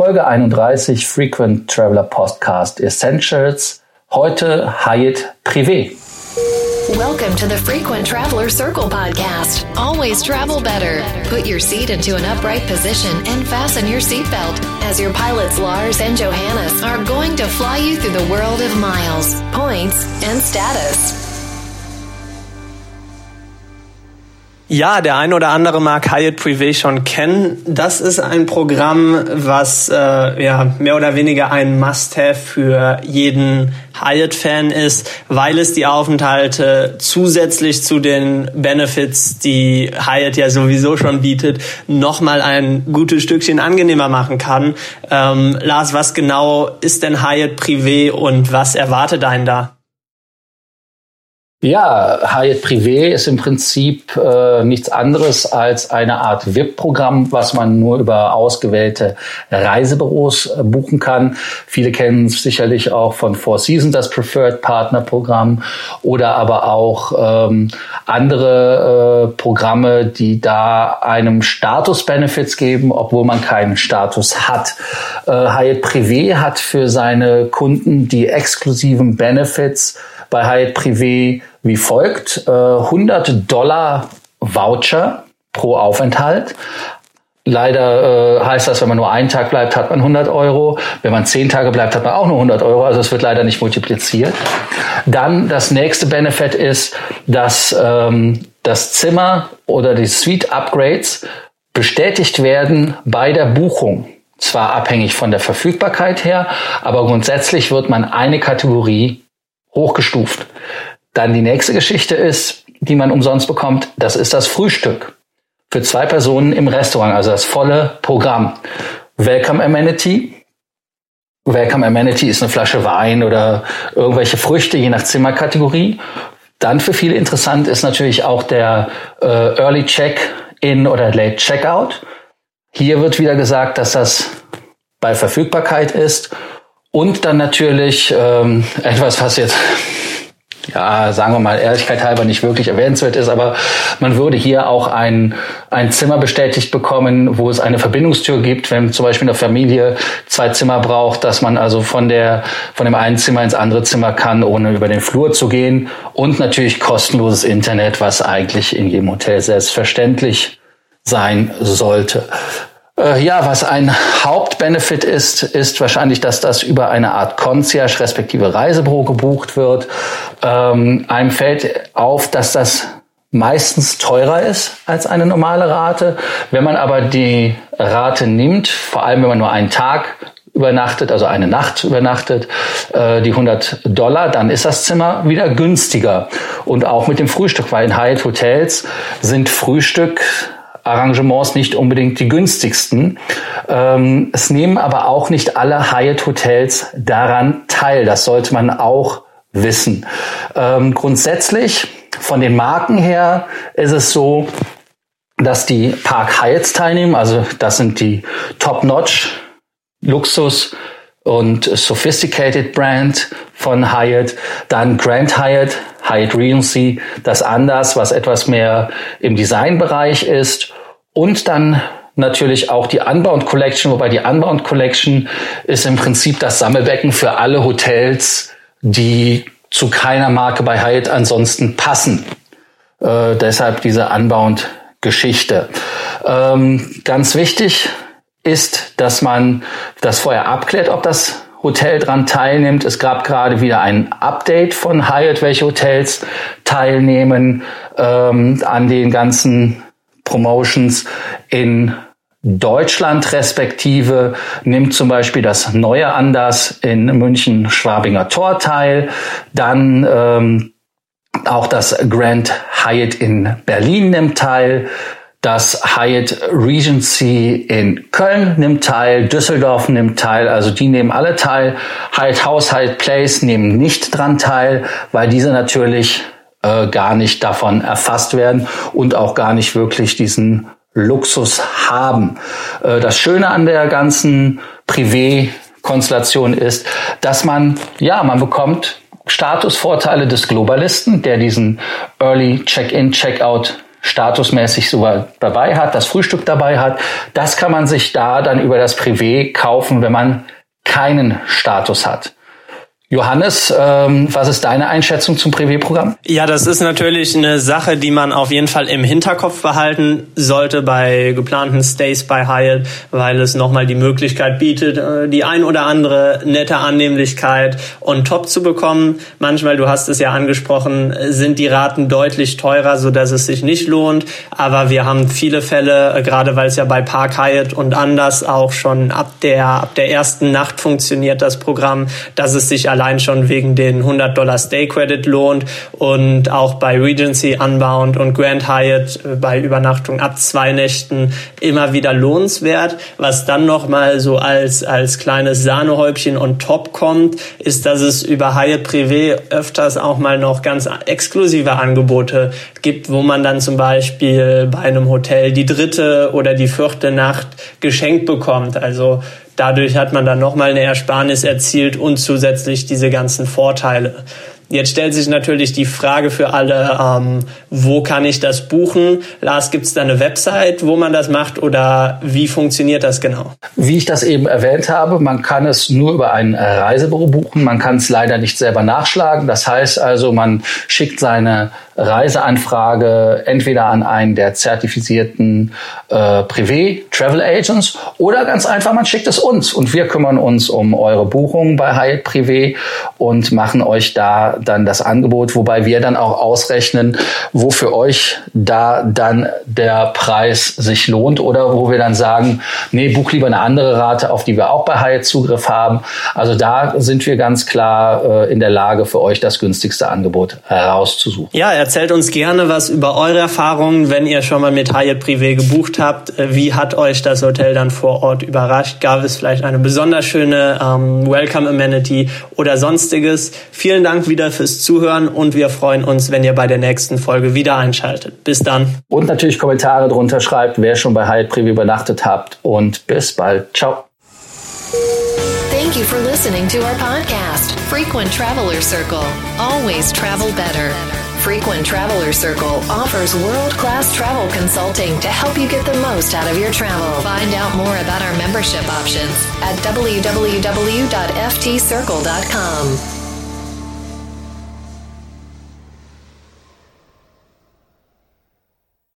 Folge 31 Frequent Traveler Podcast Essentials. Heute Hyatt Privé. Welcome to the Frequent Traveler Circle podcast. Always travel better. Put your seat into an upright position and fasten your seatbelt as your pilots Lars and Johannes are going to fly you through the world of miles, points, and status. Ja, der ein oder andere mag Hyatt Privé schon kennen. Das ist ein Programm, was äh, ja mehr oder weniger ein Must-have für jeden Hyatt-Fan ist, weil es die Aufenthalte zusätzlich zu den Benefits, die Hyatt ja sowieso schon bietet, nochmal ein gutes Stückchen angenehmer machen kann. Ähm, Lars, was genau ist denn Hyatt Privé und was erwartet einen da? Ja, Hyatt Privé ist im Prinzip äh, nichts anderes als eine Art VIP-Programm, was man nur über ausgewählte Reisebüros äh, buchen kann. Viele kennen es sicherlich auch von Four Seasons, das Preferred Partner Programm, oder aber auch ähm, andere äh, Programme, die da einem Status-Benefits geben, obwohl man keinen Status hat. Äh, Hyatt Privé hat für seine Kunden die exklusiven Benefits bei Hyatt Privé wie folgt. Äh, 100 Dollar Voucher pro Aufenthalt. Leider äh, heißt das, wenn man nur einen Tag bleibt, hat man 100 Euro. Wenn man zehn Tage bleibt, hat man auch nur 100 Euro. Also es wird leider nicht multipliziert. Dann das nächste Benefit ist, dass ähm, das Zimmer oder die Suite-Upgrades bestätigt werden bei der Buchung. Zwar abhängig von der Verfügbarkeit her, aber grundsätzlich wird man eine Kategorie hochgestuft. Dann die nächste Geschichte ist, die man umsonst bekommt, das ist das Frühstück. Für zwei Personen im Restaurant, also das volle Programm. Welcome Amenity. Welcome Amenity ist eine Flasche Wein oder irgendwelche Früchte, je nach Zimmerkategorie. Dann für viele interessant ist natürlich auch der äh, Early Check-in oder Late Checkout. Hier wird wieder gesagt, dass das bei Verfügbarkeit ist und dann natürlich ähm, etwas, was jetzt ja, sagen wir mal, Ehrlichkeit halber nicht wirklich erwähnenswert ist, aber man würde hier auch ein, ein Zimmer bestätigt bekommen, wo es eine Verbindungstür gibt, wenn zum Beispiel eine Familie zwei Zimmer braucht, dass man also von der, von dem einen Zimmer ins andere Zimmer kann, ohne über den Flur zu gehen und natürlich kostenloses Internet, was eigentlich in jedem Hotel selbstverständlich sein sollte. Äh, ja, was ein Hauptbenefit ist, ist wahrscheinlich, dass das über eine Art Concierge respektive Reisebüro gebucht wird. Ähm, einem fällt auf, dass das meistens teurer ist als eine normale Rate. Wenn man aber die Rate nimmt, vor allem wenn man nur einen Tag übernachtet, also eine Nacht übernachtet, äh, die 100 Dollar, dann ist das Zimmer wieder günstiger. Und auch mit dem Frühstück, weil in Hyatt Hotels sind Frühstück Arrangements nicht unbedingt die günstigsten. Ähm, es nehmen aber auch nicht alle Hyatt Hotels daran teil. Das sollte man auch wissen. Ähm, grundsätzlich von den Marken her ist es so, dass die Park Hyatts teilnehmen. Also das sind die Top-Notch Luxus und Sophisticated Brand von Hyatt. Dann Grand Hyatt Hyatt Regency, das anders, was etwas mehr im Designbereich ist. Und dann natürlich auch die Unbound Collection, wobei die Unbound Collection ist im Prinzip das Sammelbecken für alle Hotels, die zu keiner Marke bei Hyatt ansonsten passen. Äh, deshalb diese Unbound Geschichte. Ähm, ganz wichtig ist, dass man das vorher abklärt, ob das Hotel dran teilnimmt. Es gab gerade wieder ein Update von Hyatt, welche Hotels teilnehmen ähm, an den ganzen Promotions in Deutschland respektive. Nimmt zum Beispiel das neue Anders in München Schwabinger Tor teil, dann ähm, auch das Grand Hyatt in Berlin nimmt teil, das Hyatt Regency in Köln nimmt teil, Düsseldorf nimmt teil, also die nehmen alle teil. Hyatt House, Hyatt Place nehmen nicht dran teil, weil diese natürlich äh, gar nicht davon erfasst werden und auch gar nicht wirklich diesen Luxus haben. Äh, das Schöne an der ganzen Privé-Konstellation ist, dass man, ja, man bekommt Statusvorteile des Globalisten, der diesen Early Check-in, Check-out statusmäßig so dabei hat, das Frühstück dabei hat. Das kann man sich da dann über das Privé kaufen, wenn man keinen Status hat. Johannes, ähm, was ist deine Einschätzung zum Privé-Programm? Ja, das ist natürlich eine Sache, die man auf jeden Fall im Hinterkopf behalten sollte bei geplanten Stays bei Hyatt, weil es nochmal die Möglichkeit bietet, äh, die ein oder andere nette Annehmlichkeit on top zu bekommen. Manchmal, du hast es ja angesprochen, sind die Raten deutlich teurer, so dass es sich nicht lohnt. Aber wir haben viele Fälle, äh, gerade weil es ja bei Park Hyatt und anders auch schon ab der, ab der ersten Nacht funktioniert das Programm, dass es sich schon wegen den 100 Dollar Stay Credit lohnt und auch bei Regency Unbound und Grand Hyatt äh, bei Übernachtung ab zwei Nächten immer wieder lohnenswert. Was dann nochmal so als, als kleines Sahnehäubchen on top kommt, ist, dass es über Hyatt Privé öfters auch mal noch ganz exklusive Angebote gibt, wo man dann zum Beispiel bei einem Hotel die dritte oder die vierte Nacht geschenkt bekommt. Also Dadurch hat man dann nochmal eine Ersparnis erzielt und zusätzlich diese ganzen Vorteile. Jetzt stellt sich natürlich die Frage für alle, ähm, wo kann ich das buchen? Lars, gibt es da eine Website, wo man das macht oder wie funktioniert das genau? Wie ich das eben erwähnt habe, man kann es nur über ein Reisebüro buchen. Man kann es leider nicht selber nachschlagen. Das heißt also, man schickt seine Reiseanfrage entweder an einen der zertifizierten äh, Privé Travel Agents oder ganz einfach, man schickt es uns und wir kümmern uns um eure Buchung bei Hyatt Privé und machen euch da dann das Angebot, wobei wir dann auch ausrechnen, wo für euch da dann der Preis sich lohnt oder wo wir dann sagen, nee, buch lieber eine andere Rate, auf die wir auch bei Hyatt Zugriff haben. Also da sind wir ganz klar äh, in der Lage, für euch das günstigste Angebot herauszusuchen. Ja, erzählt uns gerne was über eure Erfahrungen, wenn ihr schon mal mit Hyatt Privé gebucht habt. Äh, wie hat euch das Hotel dann vor Ort überrascht? Gab es vielleicht eine besonders schöne ähm, Welcome Amenity oder sonstiges? Vielen Dank wieder fürs Zuhören und wir freuen uns, wenn ihr bei der nächsten Folge wieder einschaltet. Bis dann. Und natürlich Kommentare drunter schreibt, wer schon bei Hyatt Preview übernachtet habt und bis bald. Ciao. Thank you for listening to our podcast, Frequent Traveler Circle. Always travel better. Frequent Traveler Circle offers world class travel consulting to help you get the most out of your travel. Find out more about our membership options at www.ftcircle.com.